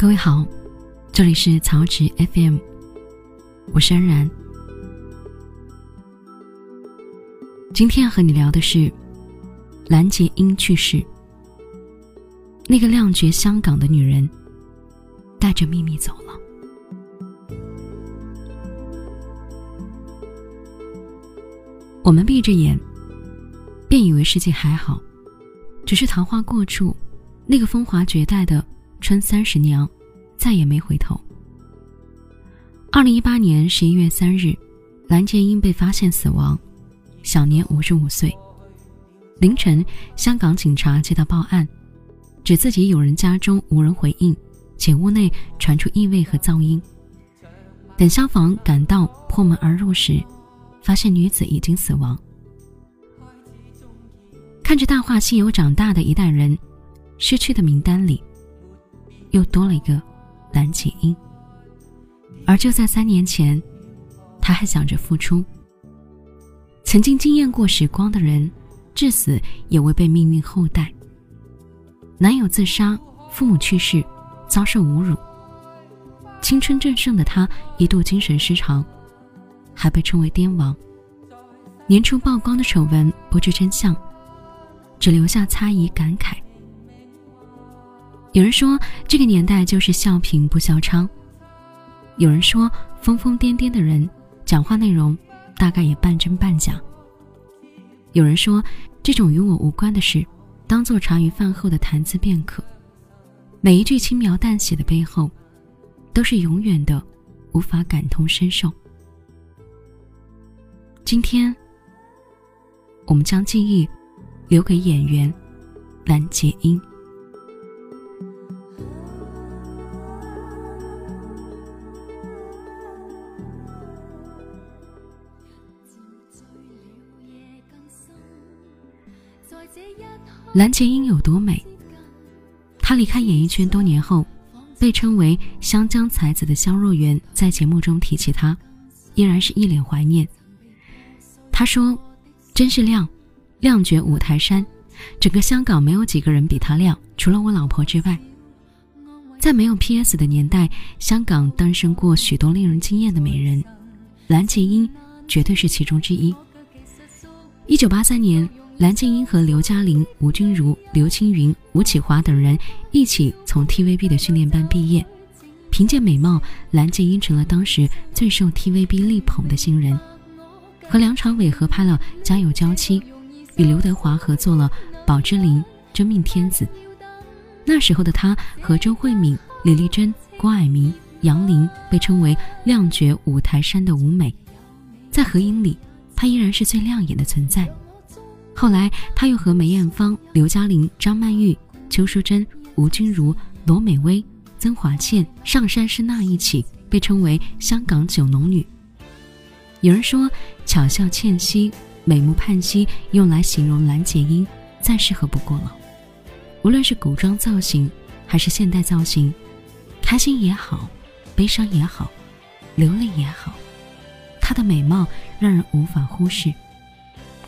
各位好，这里是曹植 FM，我是安然。今天要和你聊的是蓝洁瑛去世，那个亮绝香港的女人带着秘密走了。我们闭着眼，便以为世界还好，只是桃花过处，那个风华绝代的春三十娘再也没回头。二零一八年十一月三日，蓝洁瑛被发现死亡，享年五十五岁。凌晨，香港警察接到报案，指自己有人家中无人回应，且屋内传出异味和噪音。等消防赶到破门而入时，发现女子已经死亡。看着《大话西游》长大的一代人，失去的名单里，又多了一个蓝洁瑛。而就在三年前，他还想着复出。曾经惊艳过时光的人，至死也未被命运厚待。男友自杀，父母去世，遭受侮辱。青春正盛的他一度精神失常。还被称为癫王。年初曝光的丑闻不知真相，只留下擦疑感慨。有人说这个年代就是笑贫不笑娼，有人说疯疯癫癫的人讲话内容大概也半真半假。有人说这种与我无关的事，当做茶余饭后的谈资便可。每一句轻描淡写的背后，都是永远的无法感同身受。今天，我们将记忆留给演员蓝洁瑛。蓝洁瑛有多美？她离开演艺圈多年后，被称为“湘江才子”的肖若元在节目中提起她，依然是一脸怀念。他说：“真是亮，亮绝五台山，整个香港没有几个人比她亮，除了我老婆之外。在没有 P.S. 的年代，香港诞生过许多令人惊艳的美人，蓝洁瑛绝对是其中之一。一九八三年，蓝洁瑛和刘嘉玲、吴君如、刘青云、吴启华等人一起从 TVB 的训练班毕业，凭借美貌，蓝洁瑛成了当时最受 TVB 力捧的新人。”和梁朝伟合拍了《家有娇妻》，与刘德华合作了《宝芝林真命天子》。那时候的他和周慧敏、李丽珍、郭蔼明、杨玲被称为亮绝五台山的舞美，在合影里，她依然是最亮眼的存在。后来，他又和梅艳芳、刘嘉玲、张曼玉、邱淑贞、吴君如、罗美薇、曾华倩、上山诗娜一起被称为香港九龙女。有人说，巧笑倩兮、美目盼兮，用来形容蓝洁瑛，再适合不过了。无论是古装造型，还是现代造型，开心也好，悲伤也好，流泪也好，她的美貌让人无法忽视。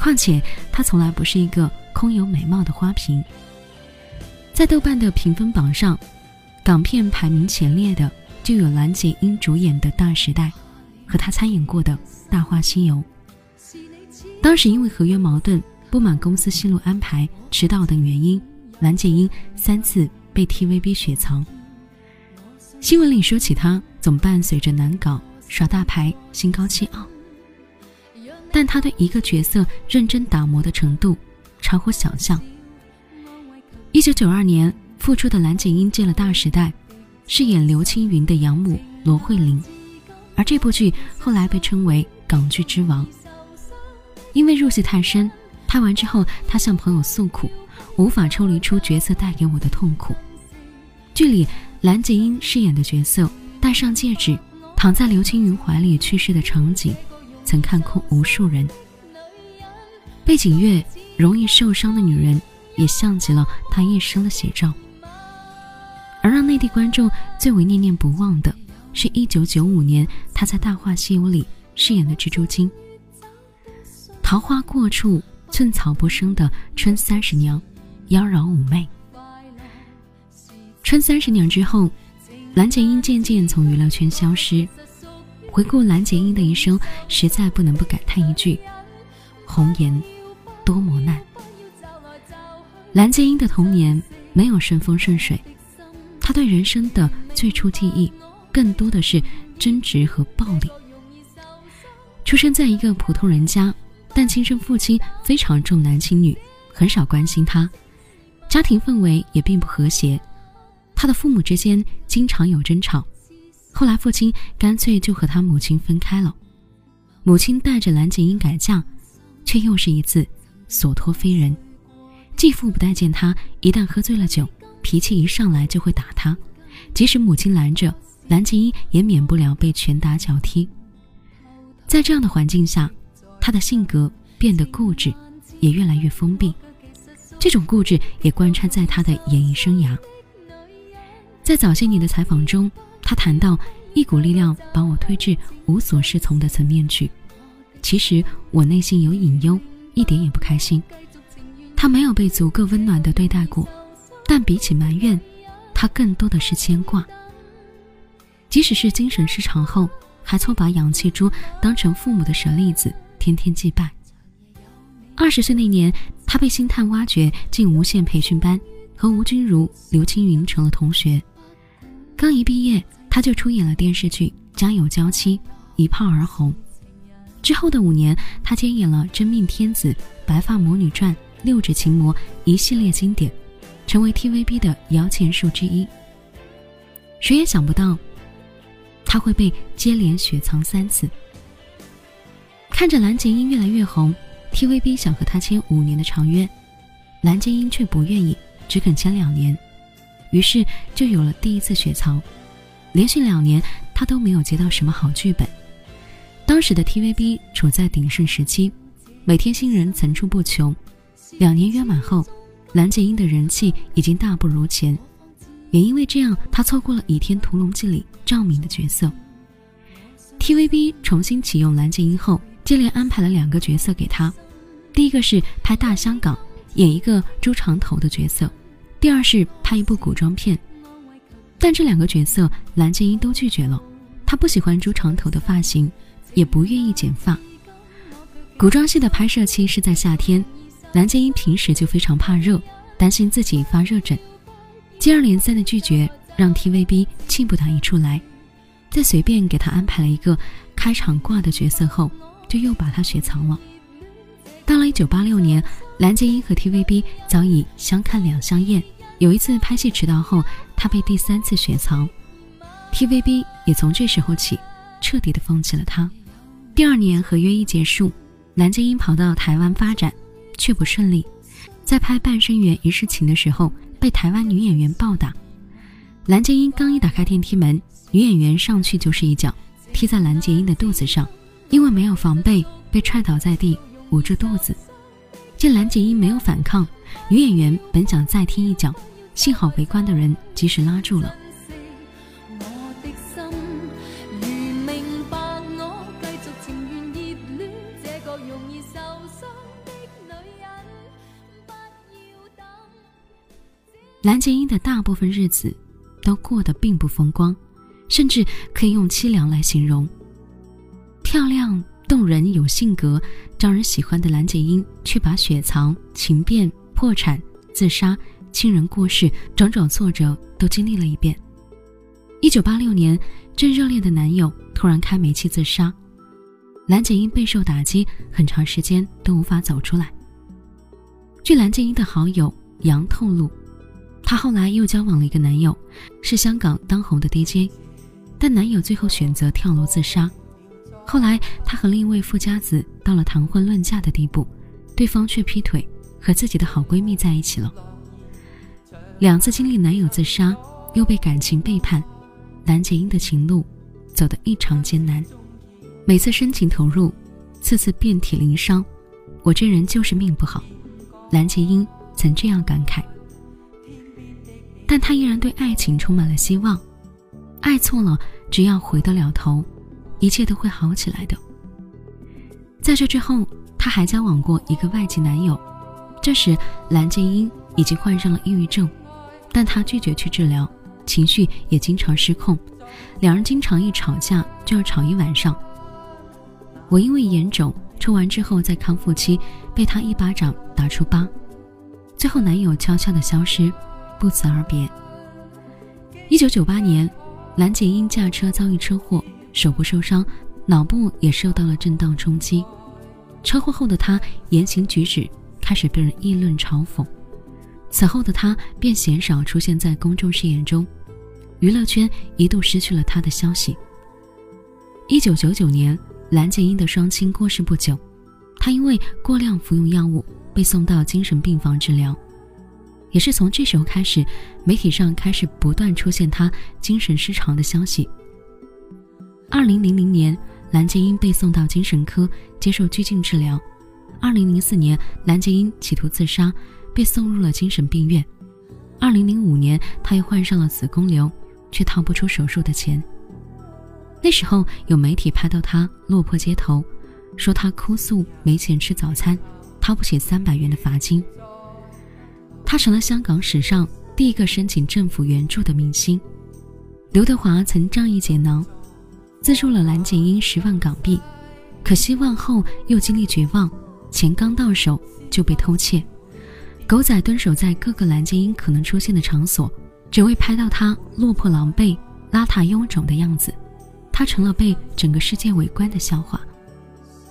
况且，她从来不是一个空有美貌的花瓶。在豆瓣的评分榜上，港片排名前列的就有蓝洁瑛主演的《大时代》。和她参演过的《大话西游》，当时因为合约矛盾、不满公司戏路安排、迟到等原因，蓝洁瑛三次被 TVB 雪藏。新闻里说起她，总伴随着难搞、耍大牌、心高气傲，但他对一个角色认真打磨的程度超乎想象。一九九二年复出的蓝洁瑛进了《大时代》，饰演刘青云的养母罗慧玲。而这部剧后来被称为“港剧之王”，因为入戏太深，拍完之后他向朋友诉苦，无法抽离出角色带给我的痛苦。剧里蓝洁瑛饰演的角色戴上戒指，躺在刘青云怀里去世的场景，曾看哭无数人。背景乐《容易受伤的女人》也像极了她一生的写照。而让内地观众最为念念不忘的。是一九九五年，他在《大话西游》里饰演的蜘蛛精。桃花过处，寸草不生的春三十娘，妖娆妩媚。春三十娘之后，蓝洁瑛渐渐从娱乐圈消失。回顾蓝洁瑛的一生，实在不能不感叹一句：红颜多磨难。蓝洁瑛的童年没有顺风顺水，她对人生的最初记忆，更多的是争执和暴力。出生在一个普通人家，但亲生父亲非常重男轻女，很少关心她，家庭氛围也并不和谐，她的父母之间经常有争吵。后来父亲干脆就和他母亲分开了，母亲带着蓝洁瑛改嫁，却又是一次所托非人。继父不待见他，一旦喝醉了酒，脾气一上来就会打他，即使母亲拦着，蓝洁瑛也免不了被拳打脚踢。在这样的环境下，他的性格变得固执，也越来越封闭。这种固执也贯穿在他的演艺生涯。在早些年的采访中。他谈到，一股力量把我推至无所适从的层面去。其实我内心有隐忧，一点也不开心。他没有被足够温暖的对待过，但比起埋怨，他更多的是牵挂。即使是精神失常后，还错把氧气珠当成父母的舍利子，天天祭拜。二十岁那年，他被星探挖掘进无线培训班，和吴君如、刘青云成了同学。刚一毕业。他就出演了电视剧《家有娇妻》，一炮而红。之后的五年，他接演了《真命天子》《白发魔女传》《六指琴魔》一系列经典，成为 TVB 的摇钱树之一。谁也想不到，他会被接连雪藏三次。看着蓝洁瑛越来越红，TVB 想和他签五年的长约，蓝洁瑛却不愿意，只肯签两年，于是就有了第一次雪藏。连续两年，他都没有接到什么好剧本。当时的 TVB 处在鼎盛时期，每天新人层出不穷。两年约满后，蓝洁瑛的人气已经大不如前，也因为这样，她错过了《倚天屠龙记》里赵敏的角色。TVB 重新启用蓝洁瑛后，接连安排了两个角色给她，第一个是拍《大香港》，演一个猪肠头的角色；第二是拍一部古装片。但这两个角色，蓝洁瑛都拒绝了。她不喜欢猪长头的发型，也不愿意剪发。古装戏的拍摄期是在夏天，蓝洁瑛平时就非常怕热，担心自己发热疹。接二连三的拒绝，让 TVB 气不打一处来。在随便给她安排了一个开场挂的角色后，就又把她雪藏了。到了1986年，蓝洁瑛和 TVB 早已相看两相厌。有一次拍戏迟到后，她被第三次雪藏，TVB 也从这时候起彻底的放弃了她。第二年合约一结束，蓝洁瑛跑到台湾发展，却不顺利。在拍《半生缘一世情》的时候，被台湾女演员暴打。蓝洁瑛刚一打开电梯门，女演员上去就是一脚，踢在蓝洁瑛的肚子上，因为没有防备，被踹倒在地，捂住肚子。见蓝洁瑛没有反抗，女演员本想再踢一脚。幸好围观的人及时拉住了。蓝洁瑛的大部分日子都过得并不风光，甚至可以用凄凉来形容。漂亮、动人、有性格、招人喜欢的蓝洁瑛，却把雪藏、情变、破产、自杀。亲人过世，种种挫折都经历了一遍。一九八六年，正热恋的男友突然开煤气自杀，蓝洁瑛备受打击，很长时间都无法走出来。据蓝洁瑛的好友杨透露，她后来又交往了一个男友，是香港当红的 DJ，但男友最后选择跳楼自杀。后来，她和另一位富家子到了谈婚论嫁的地步，对方却劈腿，和自己的好闺蜜在一起了。两次经历男友自杀，又被感情背叛，蓝洁瑛的情路走得异常艰难。每次深情投入，次次遍体鳞伤。我这人就是命不好，蓝洁瑛曾这样感慨。但她依然对爱情充满了希望，爱错了，只要回得了头，一切都会好起来的。在这之后，她还交往过一个外籍男友，这时蓝洁瑛已经患上了抑郁症。但她拒绝去治疗，情绪也经常失控，两人经常一吵架就要吵一晚上。我因为眼肿，抽完之后在康复期被他一巴掌打出疤，最后男友悄悄的消失，不辞而别。一九九八年，蓝洁瑛驾车遭遇车祸，手部受伤，脑部也受到了震荡冲击。车祸后的他言行举止开始被人议论嘲讽，此后的他便鲜少出现在公众视野中，娱乐圈一度失去了他的消息。一九九九年。蓝洁瑛的双亲过世不久，她因为过量服用药物被送到精神病房治疗。也是从这时候开始，媒体上开始不断出现她精神失常的消息。二零零零年，蓝洁瑛被送到精神科接受拘禁治疗。二零零四年，蓝洁瑛企图自杀，被送入了精神病院。二零零五年，她又患上了子宫瘤，却掏不出手术的钱。那时候有媒体拍到她落魄街头，说她哭诉没钱吃早餐，掏不起三百元的罚金。她成了香港史上第一个申请政府援助的明星。刘德华曾仗义解囊，资助了蓝洁瑛十万港币，可希望后又经历绝望，钱刚到手就被偷窃。狗仔蹲守在各个蓝洁瑛可能出现的场所，只为拍到她落魄狼狈、邋遢臃肿的样子。他成了被整个世界围观的笑话，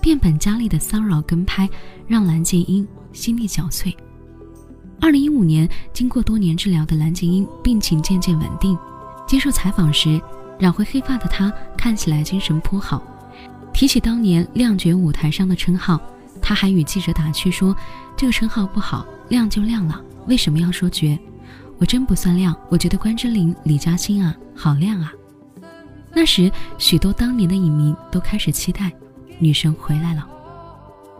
变本加厉的骚扰跟拍让蓝洁瑛心力交瘁。二零一五年，经过多年治疗的蓝洁瑛病情渐渐稳定，接受采访时，染回黑发的她看起来精神颇好。提起当年亮绝舞台上的称号，她还与记者打趣说：“这个称号不好，亮就亮了，为什么要说绝？我真不算亮，我觉得关之琳、李嘉欣啊，好亮啊。”那时，许多当年的影迷都开始期待女神回来了，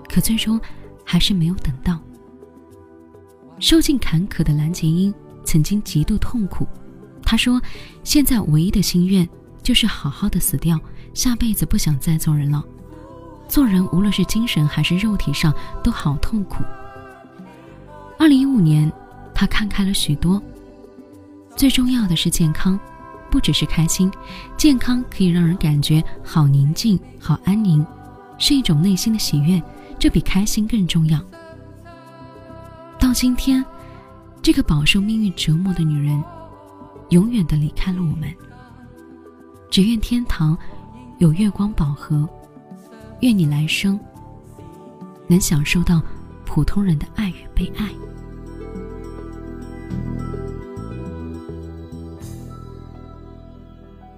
可最终还是没有等到。受尽坎坷的蓝洁瑛曾经极度痛苦，他说：“现在唯一的心愿就是好好的死掉，下辈子不想再做人了。做人无论是精神还是肉体上都好痛苦。”二零一五年，他看开了许多，最重要的是健康。不只是开心，健康可以让人感觉好宁静、好安宁，是一种内心的喜悦，这比开心更重要。到今天，这个饱受命运折磨的女人，永远的离开了我们。只愿天堂有月光宝盒，愿你来生能享受到普通人的爱与被爱。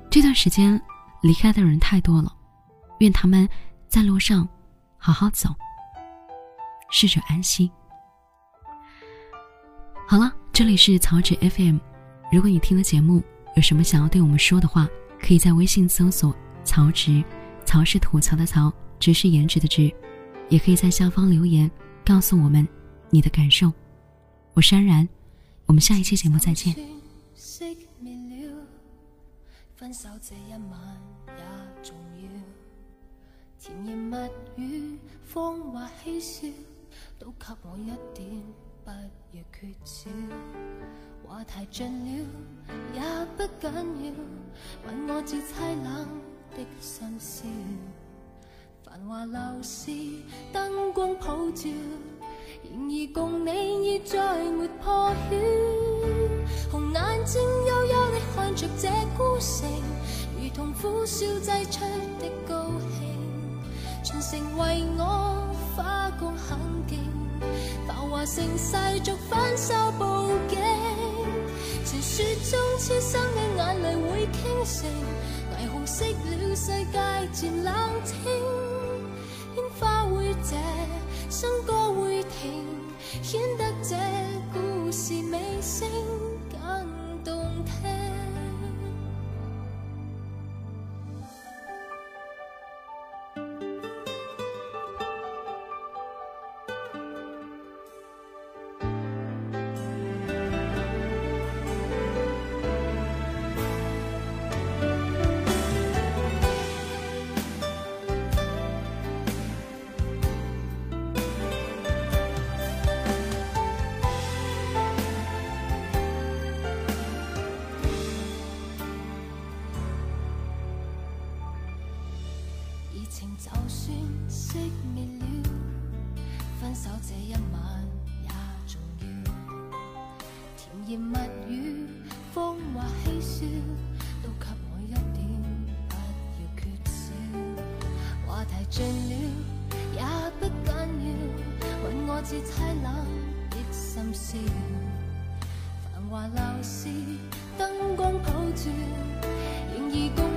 这段时间离开的人太多了，愿他们在路上好好走，逝者安息。好了，这里是草纸 FM。如果你听了节目，有什么想要对我们说的话，可以在微信搜索“曹植”，曹是吐槽的曹，植是颜值的植，也可以在下方留言告诉我们你的感受。我是安然，我们下一期节目再见。分手这一晚也重要，甜言蜜语、谎话嬉笑，都给我一点，不要缺少。话题尽了也不紧要，问我这凄冷的深宵。繁华闹市灯光普照，然而共你已再没破晓。红眼睛幽幽地看着这孤城，如同苦笑挤出的高兴。全城为我花光很劲，繁华盛世俗贩售布景。传说中痴心的眼泪会倾城，霓虹熄了，世界渐冷清。烟花会谢，笙歌会停，显得这故事尾声更动听。就算熄灭了，分手这一晚也重要。甜言蜜语，风华嬉笑，都给我一点，不要缺少。话题尽了也不紧要，吻我至凄冷的心宵。繁华流逝，灯光普照，然而共。